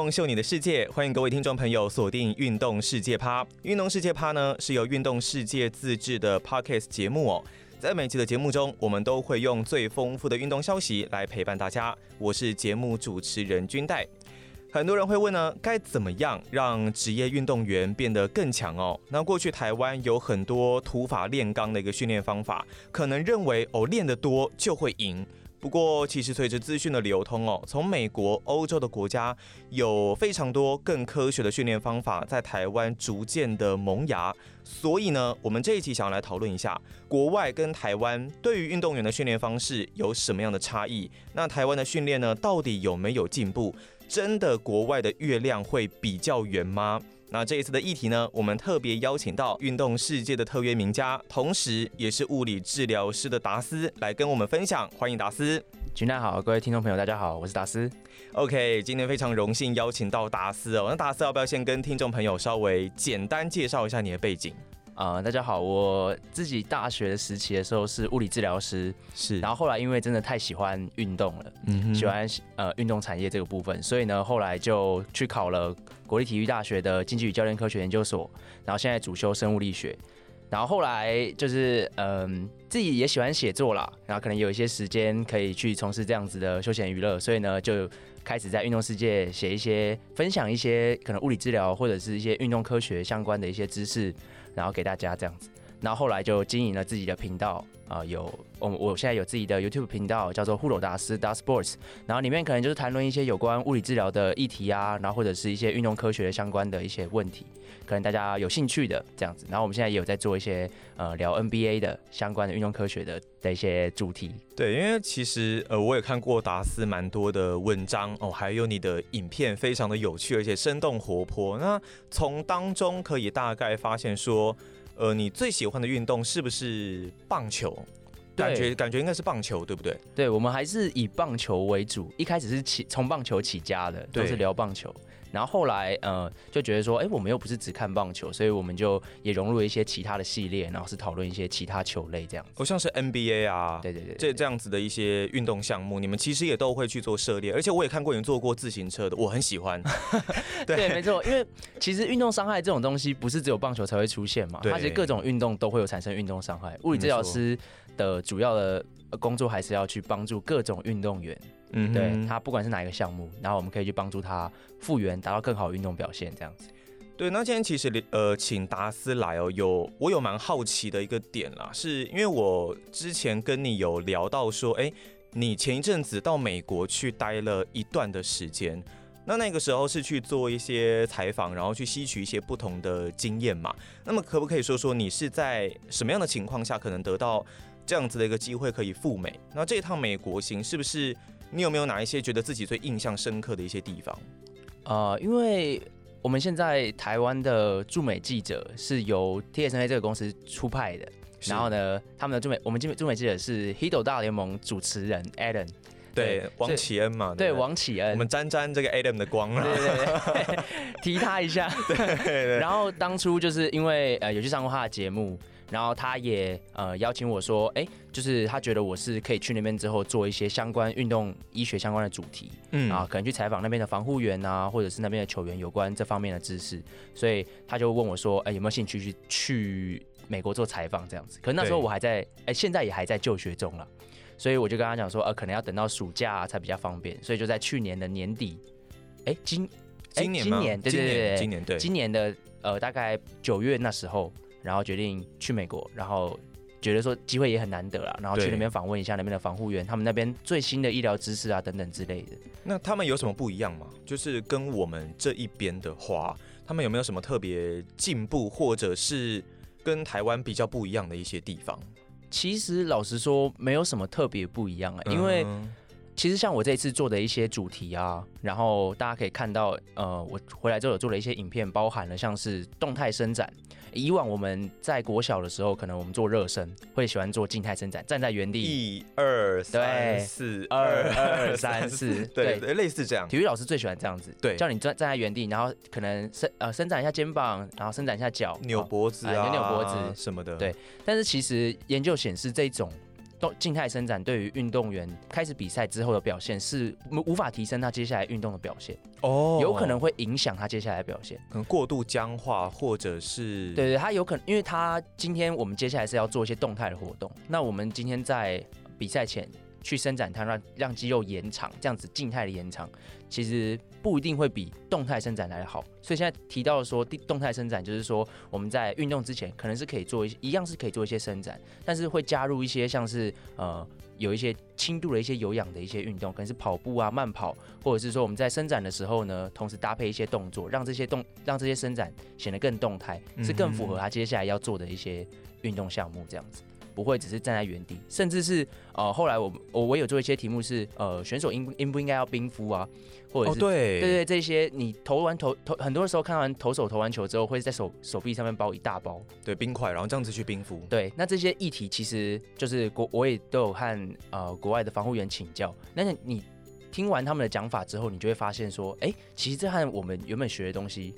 动秀你的世界，欢迎各位听众朋友锁定《运动世界趴》。《运动世界趴》呢是由运动世界自制的 Podcast 节目哦。在每期的节目中，我们都会用最丰富的运动消息来陪伴大家。我是节目主持人君代。很多人会问呢，该怎么样让职业运动员变得更强哦？那过去台湾有很多土法炼钢的一个训练方法，可能认为哦练得多就会赢。不过，其实随着资讯的流通哦，从美国、欧洲的国家有非常多更科学的训练方法在台湾逐渐的萌芽。所以呢，我们这一期想要来讨论一下国外跟台湾对于运动员的训练方式有什么样的差异？那台湾的训练呢，到底有没有进步？真的国外的月亮会比较圆吗？那这一次的议题呢，我们特别邀请到运动世界的特约名家，同时也是物理治疗师的达斯来跟我们分享。欢迎达斯。君代好，各位听众朋友，大家好，我是达斯。OK，今天非常荣幸邀请到达斯哦。那达斯要不要先跟听众朋友稍微简单介绍一下你的背景？啊、呃，大家好，我自己大学的时期的时候是物理治疗师，是，然后后来因为真的太喜欢运动了，嗯，喜欢呃运动产业这个部分，所以呢，后来就去考了国立体育大学的竞技与教练科学研究所，然后现在主修生物力学，然后后来就是嗯、呃，自己也喜欢写作啦，然后可能有一些时间可以去从事这样子的休闲娱乐，所以呢，就开始在运动世界写一些分享一些可能物理治疗或者是一些运动科学相关的一些知识。然后给大家这样子，然后后来就经营了自己的频道啊、有我我现在有自己的 YouTube 频道，叫做护 rod 达斯 Das Sports，然后里面可能就是谈论一些有关物理治疗的议题啊，然后或者是一些运动科学相关的一些问题，可能大家有兴趣的这样子。然后我们现在也有在做一些呃聊 NBA 的相关的运动科学的的一些主题。对，因为其实呃我也看过达斯蛮多的文章哦，还有你的影片非常的有趣，而且生动活泼。那从当中可以大概发现说，呃，你最喜欢的运动是不是棒球？感觉感觉应该是棒球，对不对？对，我们还是以棒球为主。一开始是起从棒球起家的，都是聊棒球。然后后来，呃，就觉得说，哎，我们又不是只看棒球，所以我们就也融入了一些其他的系列，然后是讨论一些其他球类这样子。哦，像是 NBA 啊，对对对，这这样子的一些运动项目，你们其实也都会去做涉猎。而且我也看过你做过自行车的，我很喜欢。对，对，没错，因为其实运动伤害这种东西不是只有棒球才会出现嘛，它其实各种运动都会有产生运动伤害。物理治疗师的主要的工作还是要去帮助各种运动员。嗯，对，他不管是哪一个项目，然后我们可以去帮助他复原，达到更好的运动表现，这样子。对，那今天其实呃，请达斯来哦，有我有蛮好奇的一个点啦，是因为我之前跟你有聊到说，哎，你前一阵子到美国去待了一段的时间，那那个时候是去做一些采访，然后去吸取一些不同的经验嘛。那么可不可以说说你是在什么样的情况下可能得到这样子的一个机会可以赴美？那这一趟美国行是不是？你有没有哪一些觉得自己最印象深刻的一些地方？呃，因为我们现在台湾的驻美记者是由 TSA 这个公司出派的，然后呢，他们的驻美我们驻美记者是 Hedo 大联盟主持人 Adam，对，对王启恩嘛，对，对王启恩，我们沾沾这个 Adam 的光了，对对对，提他一下，然后当初就是因为呃有去上过他的节目。然后他也呃邀请我说，哎，就是他觉得我是可以去那边之后做一些相关运动医学相关的主题，嗯。啊，可能去采访那边的防护员啊，或者是那边的球员有关这方面的知识，所以他就问我说，哎，有没有兴趣去去美国做采访这样子？可能那时候我还在，哎，现在也还在就学中了，所以我就跟他讲说，呃，可能要等到暑假才比较方便，所以就在去年的年底，哎，今今年今年对对对，今年对。今年的呃大概九月那时候。然后决定去美国，然后觉得说机会也很难得啦，然后去那边访问一下那边的防护员，他们那边最新的医疗知识啊等等之类的。那他们有什么不一样吗？就是跟我们这一边的话，他们有没有什么特别进步，或者是跟台湾比较不一样的一些地方？其实老实说，没有什么特别不一样啊，因为。其实像我这一次做的一些主题啊，然后大家可以看到，呃，我回来之后有做了一些影片，包含了像是动态伸展。以往我们在国小的时候，可能我们做热身会喜欢做静态伸展，站在原地，一二三四，二二三四，对对，类似这样。体育老师最喜欢这样子，对，叫你站站在原地，然后可能伸呃伸展一下肩膀，然后伸展一下脚，扭脖子啊，扭扭脖子什么的。对，但是其实研究显示这种。动静态伸展对于运动员开始比赛之后的表现是无法提升他接下来运动的表现。哦，有可能会影响他接下来的表现，可能过度僵化或者是对对，他有可能，因为他今天我们接下来是要做一些动态的活动，那我们今天在比赛前去伸展它，让让肌肉延长，这样子静态的延长，其实不一定会比动态伸展来的好。所以现在提到说，动态伸展就是说我们在运动之前可能是可以做一些，一样是可以做一些伸展，但是会加入一些像是呃有一些轻度的一些有氧的一些运动，可能是跑步啊、慢跑，或者是说我们在伸展的时候呢，同时搭配一些动作，让这些动让这些伸展显得更动态，是更符合他接下来要做的一些运动项目这样子。不会只是站在原地，甚至是呃，后来我我我有做一些题目是呃，选手应应不应该要冰敷啊，或者是、哦、对对对这些，你投完投投很多时候看完投手投完球之后，会在手手臂上面包一大包对冰块，然后这样子去冰敷。对，那这些议题其实就是国我也都有和呃国外的防护员请教，那你听完他们的讲法之后，你就会发现说，哎，其实这和我们原本学的东西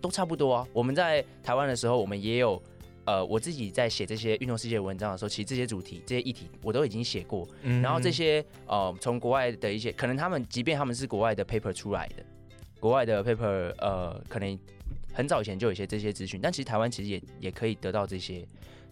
都差不多啊。我们在台湾的时候，我们也有。呃，我自己在写这些运动世界文章的时候，其实这些主题、这些议题我都已经写过。嗯、然后这些呃，从国外的一些，可能他们即便他们是国外的 paper 出来的，国外的 paper 呃，可能很早以前就有一些这些资讯，但其实台湾其实也也可以得到这些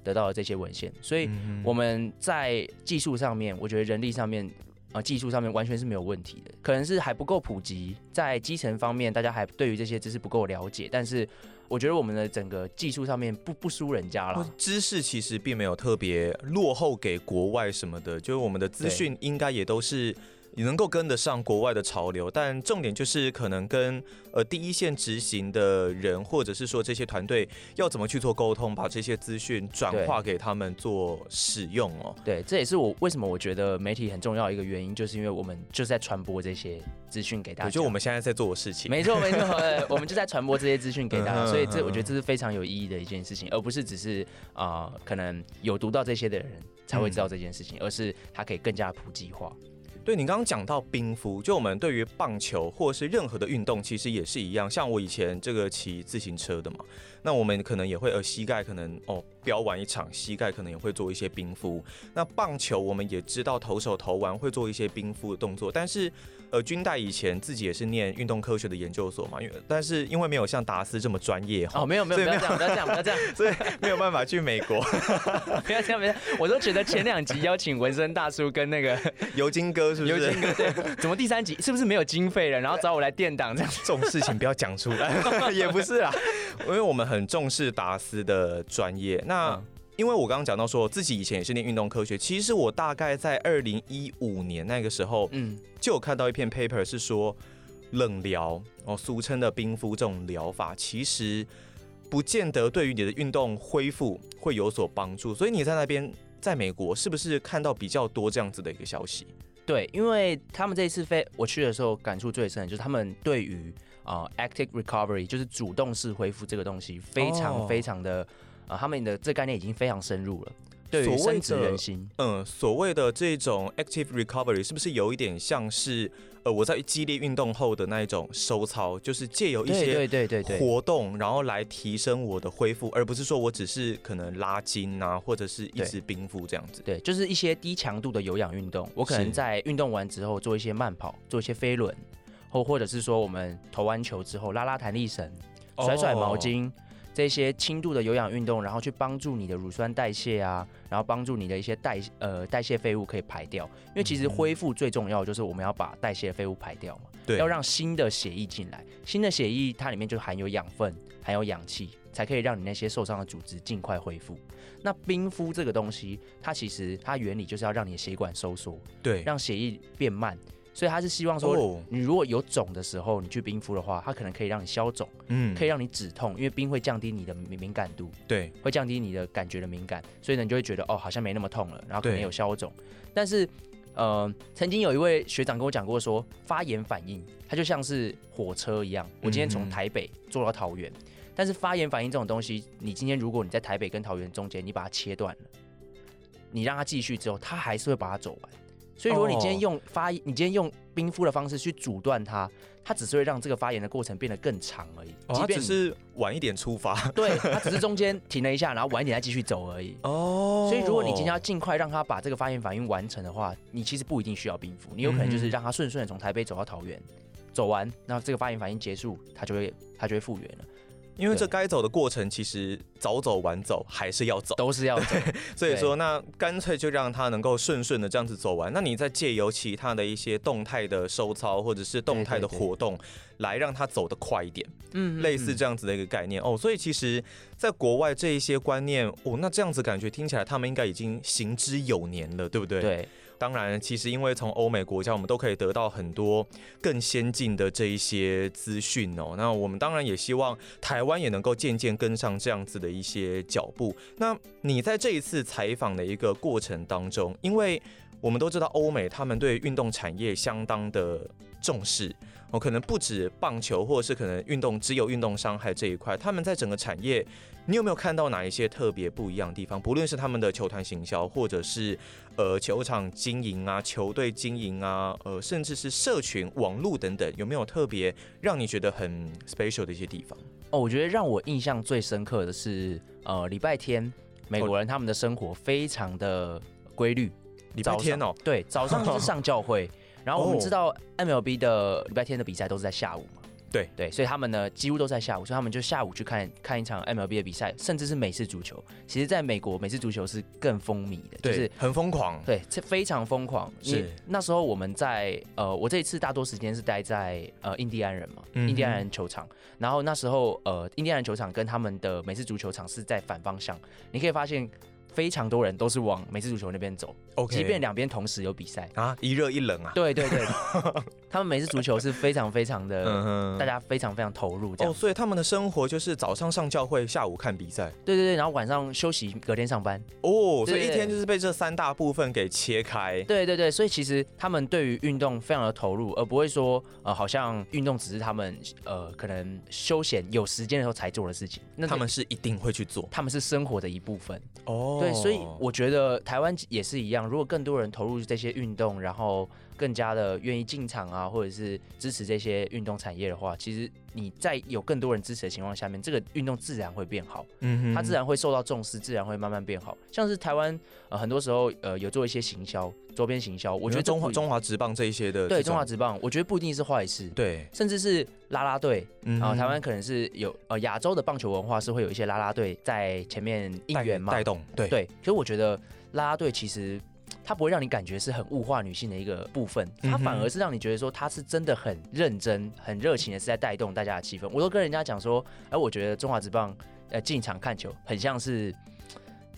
得到这些文献。所以我们在技术上面，我觉得人力上面。啊，技术上面完全是没有问题的，可能是还不够普及，在基层方面，大家还对于这些知识不够了解。但是，我觉得我们的整个技术上面不不输人家了。知识其实并没有特别落后给国外什么的，就是我们的资讯应该也都是。你能够跟得上国外的潮流，但重点就是可能跟呃第一线执行的人，或者是说这些团队要怎么去做沟通，把这些资讯转化给他们做使用哦。对，这也是我为什么我觉得媒体很重要一个原因，就是因为我们就是在传播这些资讯给大家。就我们现在在做的事情。没错没错，我们就在传播这些资讯给大家，所以这我觉得这是非常有意义的一件事情，而不是只是啊、呃、可能有读到这些的人才会知道这件事情，而是它可以更加普及化。对，你刚刚讲到冰敷，就我们对于棒球或是任何的运动，其实也是一样。像我以前这个骑自行车的嘛，那我们可能也会呃膝盖可能哦飙完一场，膝盖可能也会做一些冰敷。那棒球我们也知道投手投完会做一些冰敷的动作，但是。呃，军代以前自己也是念运动科学的研究所嘛，因为但是因为没有像达斯这么专业哦，没有没有，不要这样，不要这样，不要这样，所以没有办法去美国。不要这样，不要，我都觉得前两集邀请纹身大叔跟那个 尤金哥是不是？尤金哥对，怎么第三集是不是没有经费了？然后找我来垫档这样，这种事情不要讲出来，也不是啦，因为我们很重视达斯的专业。那。嗯因为我刚刚讲到说自己以前也是念运动科学，其实我大概在二零一五年那个时候，嗯，就有看到一篇 paper 是说冷疗哦，俗称的冰敷这种疗法，其实不见得对于你的运动恢复会有所帮助。所以你在那边，在美国是不是看到比较多这样子的一个消息？对，因为他们这一次飞我去的时候，感触最深的就是他们对于啊、呃、active recovery，就是主动式恢复这个东西，非常非常的。哦啊，他们的这概念已经非常深入了，对于深植人心。嗯，所谓的这种 active recovery 是不是有一点像是呃我在激烈运动后的那一种收操，就是借由一些对对对对活动，然后来提升我的恢复，而不是说我只是可能拉筋啊，或者是一直冰敷这样子。对，就是一些低强度的有氧运动，我可能在运动完之后做一些慢跑，做一些飞轮，或或者是说我们投完球之后拉拉弹力绳，甩甩毛巾。哦这些轻度的有氧运动，然后去帮助你的乳酸代谢啊，然后帮助你的一些代呃代谢废物可以排掉。因为其实恢复最重要就是我们要把代谢废物排掉嘛，对，要让新的血液进来。新的血液它里面就含有养分，含有氧气，才可以让你那些受伤的组织尽快恢复。那冰敷这个东西，它其实它原理就是要让你的血管收缩，对，让血液变慢。所以他是希望说，你如果有肿的时候，你去冰敷的话，它可能可以让你消肿，嗯，可以让你止痛，因为冰会降低你的敏敏感度，对，会降低你的感觉的敏感，所以呢，你就会觉得哦，好像没那么痛了，然后可能有消肿。但是，呃，曾经有一位学长跟我讲过说，发炎反应它就像是火车一样，我今天从台北坐到桃园，嗯，但是发炎反应这种东西，你今天如果你在台北跟桃园中间，你把它切断了，你让它继续之后，它还是会把它走完。所以如果你今天用发，你今天用冰敷的方式去阻断它，它只是会让这个发炎的过程变得更长而已。哦，它只是晚一点出发，对，它只是中间停了一下，然后晚一点再继续走而已。哦，所以如果你今天要尽快让它把这个发炎反应完成的话，你其实不一定需要冰敷，你有可能就是让它顺顺的从台北走到桃园，走完，然后这个发炎反应结束，它就会它就会复原了。因为这该走的过程，其实早走晚走还是要走，都是要走。所以说，那干脆就让它能够顺顺的这样子走完。那你再借由其他的一些动态的收操，或者是动态的活动，来让它走得快一点。嗯，类似这样子的一个概念哦。所以其实，在国外这一些观念哦，那这样子感觉听起来，他们应该已经行之有年了，对不对？对。当然，其实因为从欧美国家，我们都可以得到很多更先进的这一些资讯哦。那我们当然也希望台湾也能够渐渐跟上这样子的一些脚步。那你在这一次采访的一个过程当中，因为我们都知道欧美他们对运动产业相当的重视。哦，可能不止棒球，或者是可能运动只有运动伤害这一块，他们在整个产业，你有没有看到哪一些特别不一样的地方？不论是他们的球团行销，或者是呃球场经营啊、球队经营啊，呃，甚至是社群网络等等，有没有特别让你觉得很 special 的一些地方？哦，我觉得让我印象最深刻的是，呃，礼拜天美国人他们的生活非常的规律。礼拜天哦，对，早上就是上教会。然后我们知道 MLB 的礼拜天的比赛都是在下午嘛？对对，所以他们呢几乎都在下午，所以他们就下午去看看一场 MLB 的比赛，甚至是美式足球。其实，在美国美式足球是更风靡的，就是很疯狂，对，这非常疯狂。是那时候我们在呃，我这一次大多时间是待在呃印第安人嘛，印第安人球场。然后那时候呃，印第安人球场跟他们的美式足球场是在反方向，你可以发现。非常多人都是往美式足球那边走，OK，即便两边同时有比赛。啊，一热一冷啊，对对对，他们每次足球是非常非常的，嗯、大家非常非常投入这样，哦，所以他们的生活就是早上上教会，下午看比赛，对对对，然后晚上休息，隔天上班，哦，所以一天就是被这三大部分给切开，对对对，所以其实他们对于运动非常的投入，而不会说呃，好像运动只是他们呃可能休闲有时间的时候才做的事情，那他们是一定会去做，他们是生活的一部分，哦。对，所以我觉得台湾也是一样。如果更多人投入这些运动，然后更加的愿意进场啊，或者是支持这些运动产业的话，其实你在有更多人支持的情况下面，这个运动自然会变好。嗯哼，它自然会受到重视，自然会慢慢变好。像是台湾呃，很多时候呃有做一些行销，周边行销，我觉得中华中华职棒这一些的，对中华职棒，我觉得不一定是坏事。对，甚至是啦啦队，然后、台湾可能是有呃亚洲的棒球文化是会有一些啦啦队在前面应援嘛，带动。对对，所以我觉得啦啦队其实。它不会让你感觉是很物化女性的一个部分，它反而是让你觉得说她是真的很认真、很热情的，是在带动大家的气氛。我都跟人家讲说，哎，我觉得中华职棒呃进场看球很像是。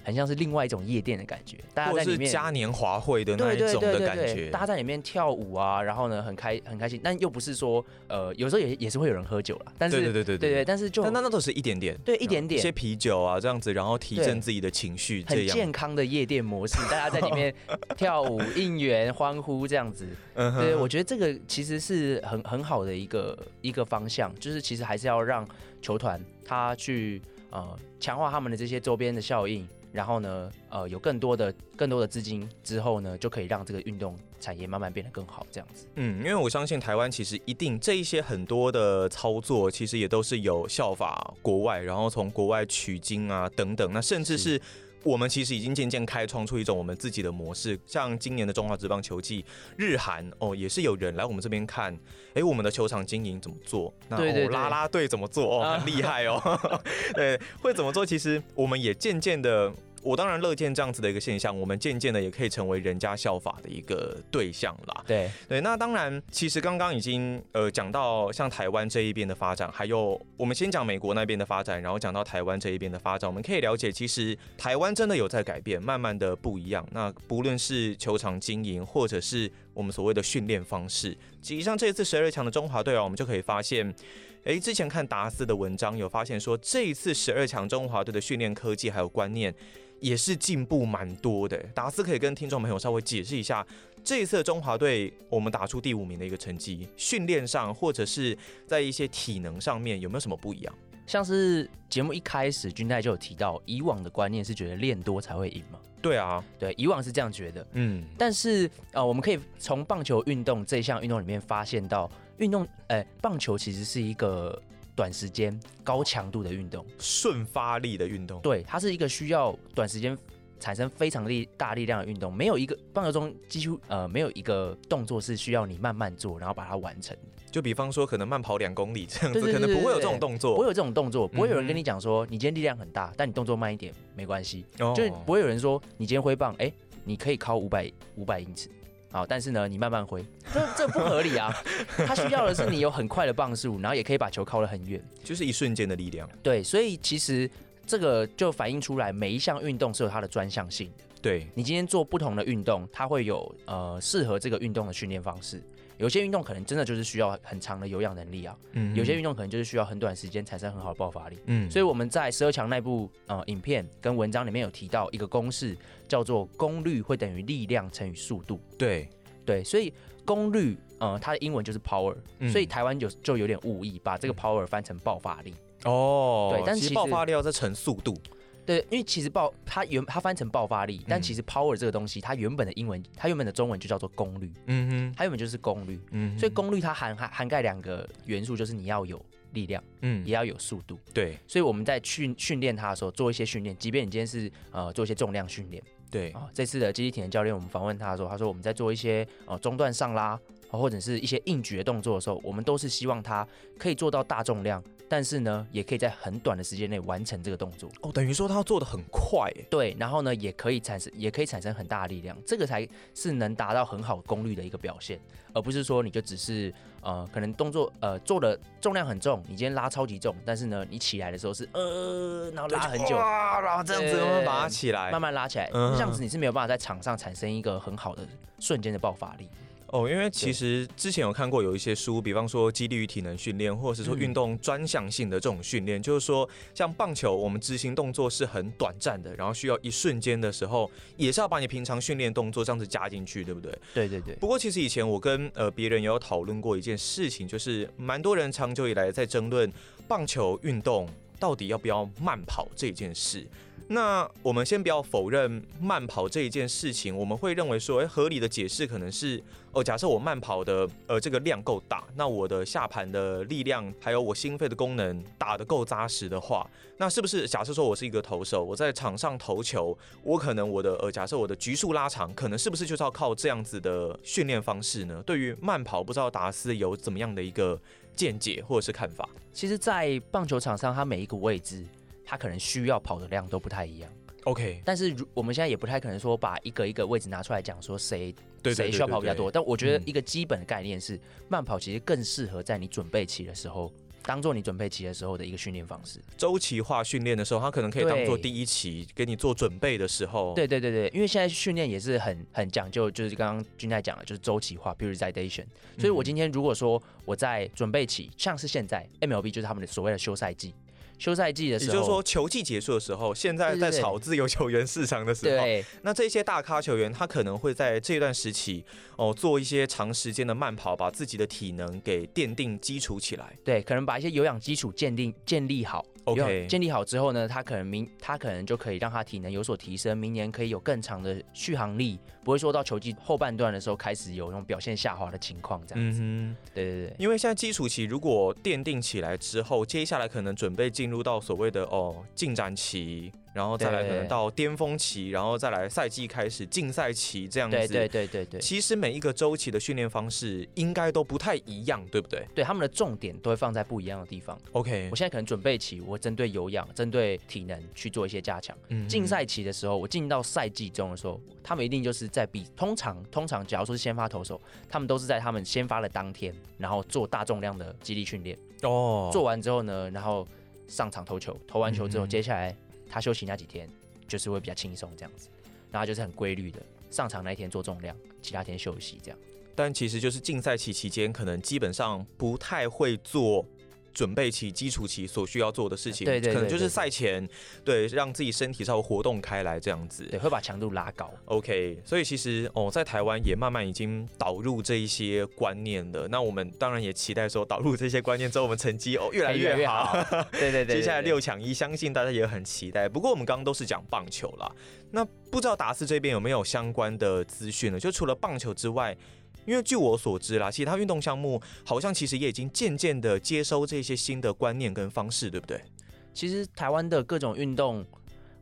很像是另外一种夜店的感觉，大家在里面嘉年华会的那一种的感觉，大家在里面跳舞啊，然后呢很开很开心，但又不是说呃有时候也也是会有人喝酒啦，但是对对对对对对，但是就但那那都是一点点，对一点点，一些啤酒啊这样子，然后提振自己的情绪，很健康的夜店模式，大家在里面 跳舞、应援、欢呼这样子，对，我觉得这个其实是很很好的一个一个方向，就是其实还是要让球团他去呃强化他们的这些周边的效应。然后呢，呃，有更多的、更多的资金之后呢，就可以让这个运动产业慢慢变得更好，这样子。嗯，因为我相信台湾其实一定这一些很多的操作，其实也都是有效法国外，然后从国外取经啊等等。那甚至是我们其实已经渐渐开创出一种我们自己的模式。像今年的中华职棒球季，日韩哦也是有人来我们这边看，哎，我们的球场经营怎么做？那对对对，啦啦队怎么做？哦，很厉害哦。对，会怎么做？其实我们也渐渐的。我当然乐见这样子的一个现象，我们渐渐的也可以成为人家效法的一个对象啦。对对，那当然，其实刚刚已经呃讲到像台湾这一边的发展，还有我们先讲美国那边的发展，然后讲到台湾这一边的发展，我们可以了解，其实台湾真的有在改变，慢慢的不一样。那不论是球场经营，或者是我们所谓的训练方式，其实像这一次十二强的中华队啊，我们就可以发现。诶，之前看达斯的文章有发现说，这一次十二强中华队的训练科技还有观念也是进步蛮多的。达斯可以跟听众朋友稍微解释一下，这一次中华队我们打出第五名的一个成绩，训练上或者是在一些体能上面有没有什么不一样？像是节目一开始，君泰就有提到，以往的观念是觉得练多才会赢嘛？对啊，对，以往是这样觉得。嗯，但是呃，我们可以从棒球运动这项运动里面发现到，运动，哎、呃，棒球其实是一个短时间高强度的运动，瞬发力的运动。对，它是一个需要短时间产生非常力大力量的运动，没有一个棒球中几乎呃没有一个动作是需要你慢慢做，然后把它完成。就比方说，可能慢跑两公里这样子，可能不会有这种动作，不会有这种动作，不会有人跟你讲说，你今天力量很大，但你动作慢一点没关系，就是不会有人说你今天挥棒，哎，你可以靠五百五百英尺，好，但是呢，你慢慢挥，这这不合理啊。他需要的是你有很快的棒速，然后也可以把球靠得很远，就是一瞬间的力量。对，所以其实这个就反映出来，每一项运动是有它的专项性的。对，你今天做不同的运动，它会有呃适合这个运动的训练方式。有些运动可能真的就是需要很长的有氧能力啊，嗯，有些运动可能就是需要很短时间产生很好的爆发力，嗯，所以我们在十二强那部呃影片跟文章里面有提到一个公式，叫做功率会等于力量乘以速度，对。对，所以功率呃它的英文就是 power，嗯，所以台湾有就有点误译，把这个 power 翻成爆发力，哦，对，但其实爆发力要再乘速度。对，因为其实爆它原它翻成爆发力，但其实 power 这个东西，它原本的英文，它原本的中文就叫做功率。嗯哼，它原本就是功率。嗯，所以功率它涵涵涵盖两个元素，就是你要有力量，嗯，也要有速度。对，所以我们在训训练它的时候，做一些训练，即便你今天是呃做一些重量训练，对啊，这次的肌力体能教练，我们访问他的时候，他说我们在做一些呃中段上拉，或者是一些硬举的动作的时候，我们都是希望他可以做到大重量。但是呢，也可以在很短的时间内完成这个动作。哦，等于说他要做的很快，对，然后呢，也可以产生，也可以产生很大的力量，这个才是能达到很好功率的一个表现，而不是说你就只是呃，可能动作呃做的重量很重，你今天拉超级重，但是呢，你起来的时候是呃，然后拉很久，然后这样子慢慢把它起来，慢慢拉起来，嗯、这样子你是没有办法在场上产生一个很好的瞬间的爆发力。哦，因为其实之前有看过有一些书，比方说激励与体能训练，或者是说运动专项性的这种训练，嗯、就是说像棒球，我们执行动作是很短暂的，然后需要一瞬间的时候，也是要把你平常训练动作这样子加进去，对不对？对对对。不过其实以前我跟呃别人也有讨论过一件事情，就是蛮多人长久以来在争论棒球运动到底要不要慢跑这件事。那我们先不要否认慢跑这一件事情，我们会认为说，哎，合理的解释可能是，哦，假设我慢跑的呃这个量够大，那我的下盘的力量还有我心肺的功能打得够扎实的话，那是不是假设说我是一个投手，我在场上投球，我可能我的呃假设我的局数拉长，可能是不是就是要靠这样子的训练方式呢？对于慢跑，不知道达斯有怎么样的一个见解或者是看法？其实，在棒球场上，它每一个位置。他可能需要跑的量都不太一样，OK。但是如我们现在也不太可能说把一个一个位置拿出来讲，说谁谁需要跑比较多。但我觉得一个基本的概念是，慢跑其实更适合在你准备期的时候，当做你准备期的时候的一个训练方式。周期化训练的时候，它可能可以当做第一期给你做准备的时候。对对对对，因为现在训练也是很很讲究，就是刚刚君太讲的，就是周期化 periodization。所以我今天如果说我在准备期，像是现在 MLB 就是他们的所谓的休赛季。休赛季的时候，也就是说球季结束的时候，现在在炒自由球员市场的时候，对，那这些大咖球员他可能会在这段时期哦做一些长时间的慢跑，把自己的体能给奠定基础起来。对，可能把一些有氧基础建定建立好。OK，建立好之后呢，他可能明他可能就可以让他体能有所提升，明年可以有更长的续航力，不会说到球季后半段的时候开始有那种表现下滑的情况这样子。嗯哼，对对对。因为现在基础期如果奠定起来之后，接下来可能准备进入到所谓的哦进展期。然后再来可能到巅峰期，然后再来赛季开始竞赛期这样子。对对对对对。其实每一个周期的训练方式应该都不太一样，对不对？对，他们的重点都会放在不一样的地方。OK，我现在可能准备期，我针对有氧、针对体能去做一些加强。嗯。竞赛期的时候，我进到赛季中的时候，他们一定就是在比通常通常，假如说是先发投手，他们都是在他们先发的当天，然后做大重量的肌力训练。哦。做完之后呢，然后上场投球，投完球之后，接下来。他休息那几天就是会比较轻松这样子，然后就是很规律的上场那一天做重量，其他天休息这样。但其实就是竞赛期期间，可能基本上不太会做准备期、基础期所需要做的事情。对对，对，对，对，可能就是赛前，对，让自己身体稍微活动开来这样子。对，会把强度拉高。OK，所以其实哦，在台湾也慢慢已经导入这一些观念了。那我们当然也期待说，导入这些观念之后，我们成绩哦越来越好。对对对。接下来六强一，相信大家也很期待。不过我们刚刚都是讲棒球啦，那不知道达斯这边有没有相关的资讯呢？就除了棒球之外。因为据我所知啦，其他运动项目好像其实也已经渐渐的接收这些新的观念跟方式，对不对？其实台湾的各种运动，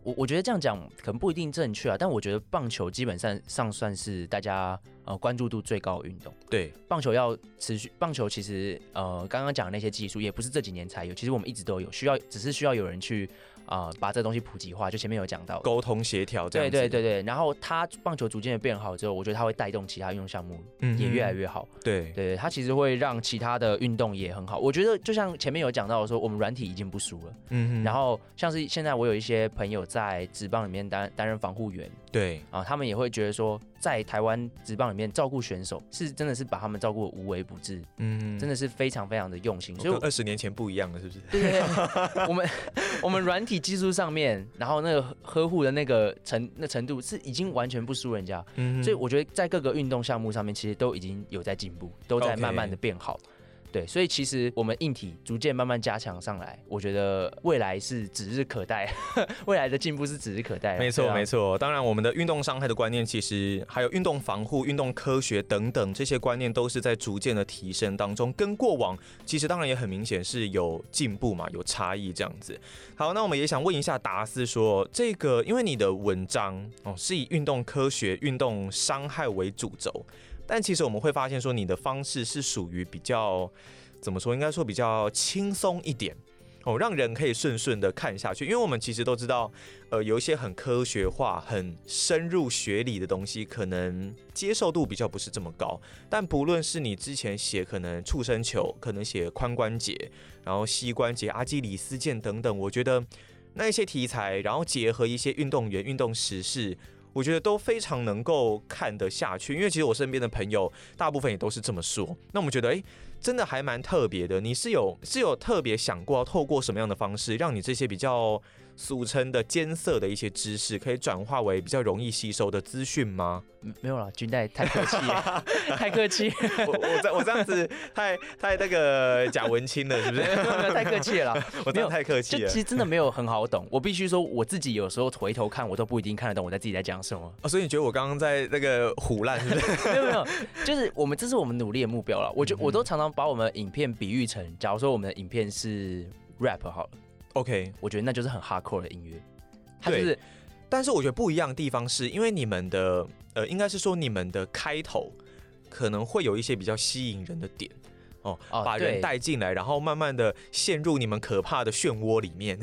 我我觉得这样讲可能不一定正确啊，但我觉得棒球基本上上算是大家呃关注度最高的运动。对，棒球要持续，棒球其实呃刚刚讲的那些技术也不是这几年才有，其实我们一直都有，需要只是需要有人去。啊、呃，把这东西普及化，就前面有讲到沟通协调，对对对对。然后它棒球逐渐的变好之后，我觉得它会带动其他运动项目也越来越好。嗯、对对，它其实会让其他的运动也很好。我觉得就像前面有讲到说，我们软体已经不输了。嗯。然后像是现在我有一些朋友在职棒里面担担任防护员，对啊，他们也会觉得说，在台湾职棒里面照顾选手是真的是把他们照顾的无微不至，嗯，真的是非常非常的用心。所以二十年前不一样了，是不是？对对对，我们我们软体技术上面，然后那个呵护的那个程那程度是已经完全不输人家，嗯，所以我觉得在各个运动项目上面，其实都已经有在进步，都在慢慢的变好。Okay. 对，所以其实我们硬体逐渐慢慢加强上来，我觉得未来是指日可待，未来的进步是指日可待。没错，没错。当然，我们的运动伤害的观念，其实还有运动防护、运动科学等等这些观念，都是在逐渐的提升当中，跟过往其实当然也很明显是有进步嘛，有差异这样子。好，那我们也想问一下达斯说，这个因为你的文章哦是以运动科学、运动伤害为主轴。但其实我们会发现，说你的方式是属于比较怎么说？应该说比较轻松一点哦，让人可以顺顺的看下去。因为我们其实都知道，呃，有一些很科学化、很深入学理的东西，可能接受度比较不是这么高。但不论是你之前写可能触身球，可能写髋关节，然后膝关节、阿基里斯腱等等，我觉得那一些题材，然后结合一些运动员、运动时事。我觉得都非常能够看得下去，因为其实我身边的朋友大部分也都是这么说。那我们觉得，诶，真的还蛮特别的。你是有是有特别想过要透过什么样的方式，让你这些比较俗称的艰涩的一些知识，可以转化为比较容易吸收的资讯吗？没有了，军代太客气，太客气。我我这我这样子太太那个假文青了，是不是？太客气了，我没有太客气了。其实真的没有很好懂，我必须说我自己有时候回头看，我都不一定看得懂我在自己在讲什么。哦，所以你觉得我刚刚在那个唬烂，是不是？没有没有，就是我们这是我们努力的目标了。我觉我都常常把我们的影片比喻成，假如说我们的影片是 rap 好了。OK，我觉得那就是很 hardcore 的音乐，它就是，但是我觉得不一样的地方是因为你们的呃，应该是说你们的开头可能会有一些比较吸引人的点哦，哦把人带进来，然后慢慢的陷入你们可怕的漩涡里面，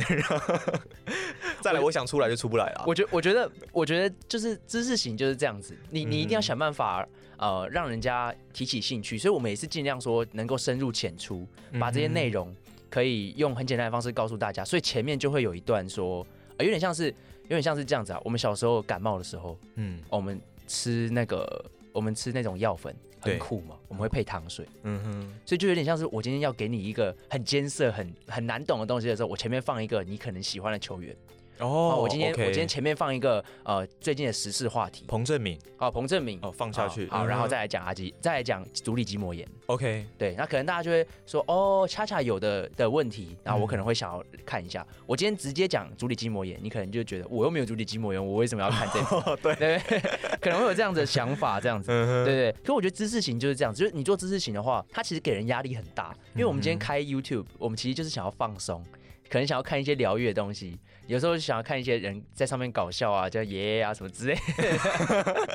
再来我想出来就出不来了。我觉我觉得我觉得就是知识型就是这样子，你你一定要想办法呃让人家提起兴趣，所以我们也是尽量说能够深入浅出，把这些内容。可以用很简单的方式告诉大家，所以前面就会有一段说，呃，有点像是，有点像是这样子啊。我们小时候感冒的时候，嗯，我们吃那个，我们吃那种药粉，很苦嘛，我们会配糖水，嗯哼，所以就有点像是我今天要给你一个很艰涩、很很难懂的东西的时候，我前面放一个你可能喜欢的球员。哦、oh，我今天、我今天前面放一个呃最近的时事话题，彭正敏，哦，彭正敏，哦，放下去，好，然后再来讲阿基，再来讲足底筋膜炎，OK，对，那可能大家就会说，哦，恰恰有的的问题，然后我可能会想要看一下，嗯、我今天直接讲足底筋膜炎，你可能就觉得我又没有足底筋膜炎，我为什么要看这个？哦、对。对，可能会有这样子的想法，这样子，对对，对。可我觉得知识型就是这样子，就是你做知识型的话，它其实给人压力很大，因为我们今天开 YouTube，我们其实就是想要放松。可能想要看一些疗愈的东西，有时候想要看一些人在上面搞笑啊，叫爷爷啊什么之类的。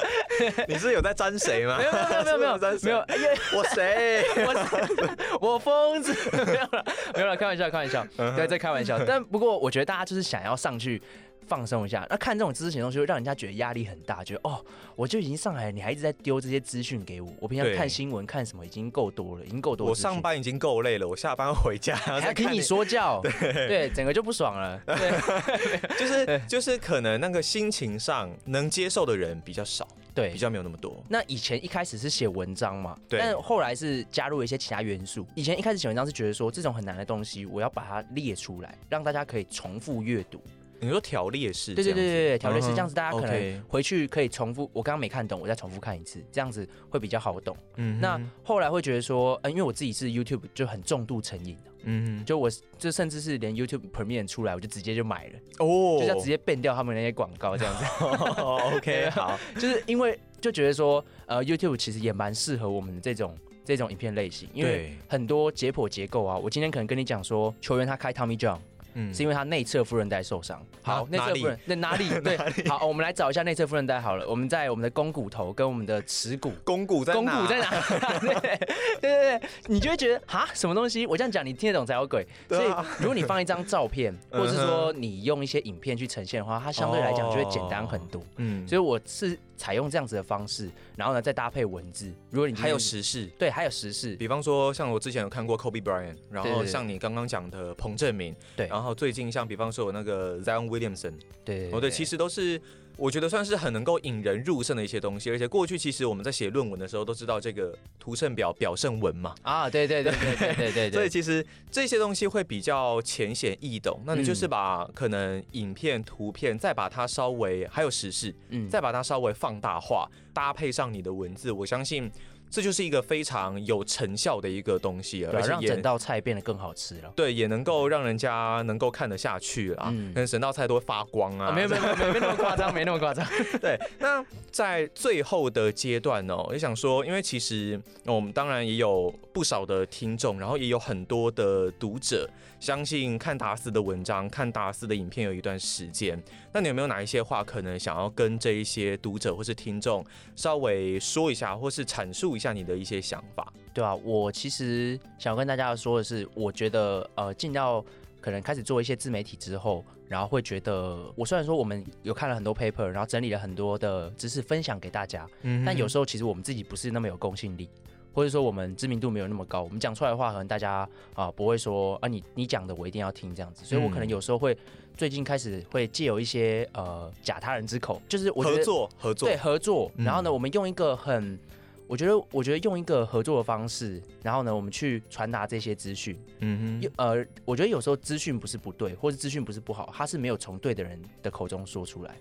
你是有在沾谁吗？没有没有没有没有没有。哎呀，我谁？我我疯子。没有了没有了，开玩笑开玩笑，对，在开玩笑。但不过我觉得大家就是想要上去放松一下。那看这种知识型东西，会让人家觉得压力很大，觉得哦，我就已经上来了，你还一直在丢这些资讯给我。我平常看新闻看什么已经够多了，已经够多。我上班已经够累了，我下班回家还要听你说教，对对，整个就不爽了。对，就是就是可能那个心情上能接受的人比较少。对，比较没有那么多。那以前一开始是写文章嘛，对，但后来是加入了一些其他元素。以前一开始写文章是觉得说，这种很难的东西，我要把它列出来，让大家可以重复阅读。你说条列式？对对对对，条列式这样子，大家可能回去可以重复。我刚刚没看懂，我再重复看一次，这样子会比较好懂。嗯，那后来会觉得说，嗯，因为我自己是 YouTube 就很重度成瘾。嗯，就我就甚至是连 YouTube Premium 出来，我就直接就买了哦，就要直接变掉他们那些广告这样子。哦，OK，好，就是因为就觉得说，呃，YouTube 其实也蛮适合我们的这种这种影片类型，因为很多解剖结构啊，我今天可能跟你讲说，球员他开 Tommy John。嗯，是因为他内侧副韧带受伤。好，内侧副韧那哪里？对，好，我们来找一下内侧副韧带好了。我们在我们的肱骨头跟我们的耻骨，肱骨在哪？肱骨在哪？对对对对，你就会觉得哈，什么东西？我这样讲你听得懂才有鬼。所以如果你放一张照片，或者是说你用一些影片去呈现的话，它相对来讲就会简单很多。嗯，所以我是采用这样子的方式，然后呢再搭配文字。如果你还有时事，对，还有时事，比方说像我之前有看过 Kobe Bryant，然后像你刚刚讲的彭正明，对，然后。最近像比方说有那个 Zion Williamson，对，哦对，其实都是我觉得算是很能够引人入胜的一些东西，而且过去其实我们在写论文的时候都知道这个图胜表表胜文嘛，啊，对对对对对对对，所以其实这些东西会比较浅显易懂，那你就是把可能影片、图片再把它稍微还有时事，嗯，再把它稍微放大化，搭配上你的文字，我相信。这就是一个非常有成效的一个东西，而且让整道菜变得更好吃了。对，也能够让人家能够看得下去了。嗯，可能整道菜都会发光啊。没有没有没有 没那么夸张，没那么夸张。对，那在最后的阶段呢，也想说，因为其实我们当然也有不少的听众，然后也有很多的读者，相信看达斯的文章、看达斯的影片有一段时间。那你有没有哪一些话可能想要跟这一些读者或是听众稍微说一下，或是阐述一下你的一些想法？对啊，我其实想跟大家说的是，我觉得呃，进到可能开始做一些自媒体之后，然后会觉得，我虽然说我们有看了很多 paper，然后整理了很多的知识分享给大家，嗯，但有时候其实我们自己不是那么有公信力。或者说我们知名度没有那么高，我们讲出来的话，可能大家啊不会说啊你你讲的我一定要听这样子，所以我可能有时候会最近开始会借由一些呃假他人之口，就是我觉得合作合作。对合作，然后呢我们用一个很我觉得我觉得用一个合作的方式，然后呢我们去传达这些资讯，嗯哼，呃我觉得有时候资讯不是不对，或者资讯不是不好，它是没有从对的人的口中说出来。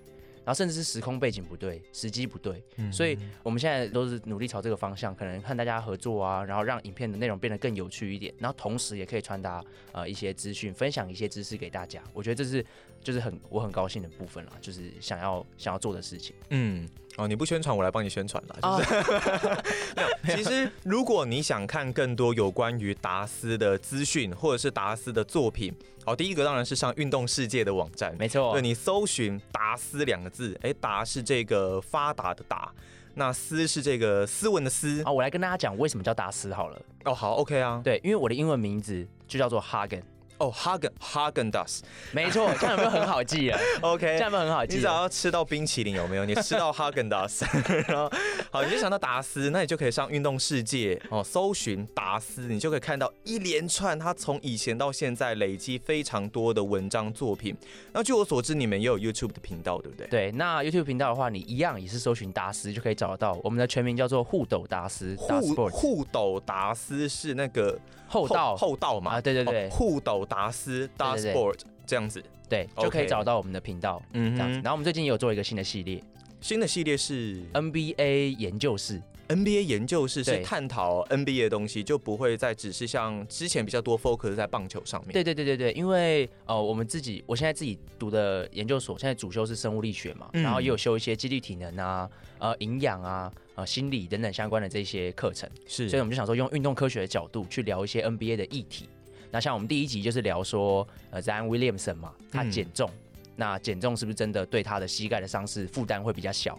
然后甚至是时空背景不对，时机不对，嗯、所以我们现在都是努力朝这个方向，可能和大家合作啊，然后让影片的内容变得更有趣一点，然后同时也可以传达呃一些资讯，分享一些知识给大家。我觉得这是就是很我很高兴的部分了，就是想要想要做的事情。嗯，哦，你不宣传，我来帮你宣传了。就是哦、其实如果你想看更多有关于达斯的资讯，或者是达斯的作品。好，第一个当然是上运动世界的网站，没错。对，你搜寻“达斯”两个字，哎，达是这个发达的达，那斯是这个斯文的斯。啊，我来跟大家讲为什么叫达斯好了。哦，好，OK 啊。对，因为我的英文名字就叫做 Hagen。哦，Hagen Häagen-Dazs，没错，这样有没有很好记啊？OK，这样有没有很好记？你只要吃到冰淇淋有没有？你吃到 Häagen-Dazs，然 后好，你就想到达斯，那你就可以上运动世界哦，搜寻达斯，你就可以看到一连串他从以前到现在累积非常多的文章作品。那据我所知，你们也有 YouTube 的频道，对不对？对，那 YouTube 频道的话，你一样也是搜寻达斯就可以找得到。我们的全名叫做互斗达斯，护护斗达斯是那个。后道后道嘛，啊，对对对，护斗达斯 Das Sport 这样子，对，就可以找到我们的频道，嗯，这样子。然后我们最近也有做一个新的系列，新的系列是？NBA 研究室，NBA 研究室是探讨 NBA 的东西，就不会再只是像之前比较多 focus 在棒球上面。对对对对对，因为呃，我们自己我现在自己读的研究所，现在主修是生物力学嘛，然后也有修一些肌力体能啊，呃，营养啊。呃，心理等等相关的这些课程，是，所以我们就想说，用运动科学的角度去聊一些 NBA 的议题。那像我们第一集就是聊说，呃，Zion Williamson 嘛，他减重，嗯、那减重是不是真的对他的膝盖的伤势负担会比较小？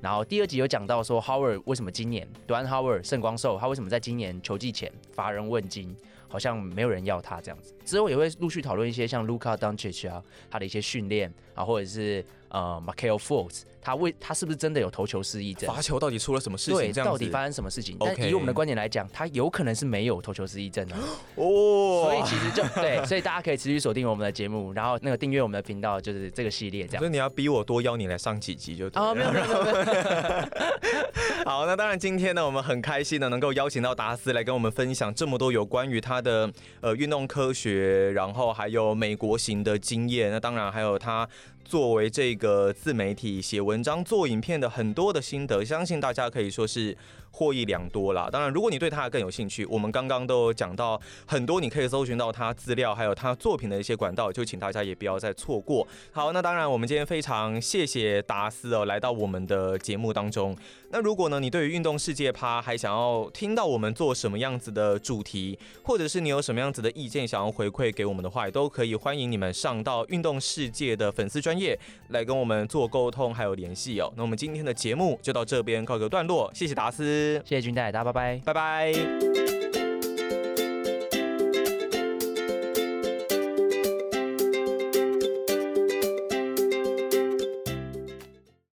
然后第二集有讲到说，Howard 为什么今年，Dwight Howard 圣光寿，他为什么在今年球季前乏人问津？好像没有人要他这样子。之后也会陆续讨论一些像 Luka Doncic 啊，他的一些训练啊，或者是呃 Markelle Fultz 他为他是不是真的有投球失忆症？罚球到底出了什么事情？对，到底发生什么事情.但以我们的观点来讲，他有可能是没有投球失忆症的 哦。所以其实就对，所以大家可以持续锁定我们的节目，然后那个订阅我们的频道，就是这个系列这样。所以你要逼我多邀你来上几集就对。哦，没有没有没有。好，那当然今天呢，我们很开心的能够邀请到达斯来跟我们分享这么多有关于他的呃运动科学，然后还有美国行的经验。那当然还有他。作为这个自媒体写文章、做影片的很多的心得，相信大家可以说是获益良多啦。当然，如果你对他更有兴趣，我们刚刚都讲到很多，你可以搜寻到他资料，还有他作品的一些管道，就请大家也不要再错过。好，那当然，我们今天非常谢谢达斯哦，来到我们的节目当中。那如果呢，你对于运动世界趴还想要听到我们做什么样子的主题，或者是你有什么样子的意见想要回馈给我们的话，也都可以欢迎你们上到运动世界的粉丝专业来跟我们做沟通还有联系哦。那我们今天的节目就到这边告个段落，谢谢达斯。谢谢君代，大家拜拜，拜拜。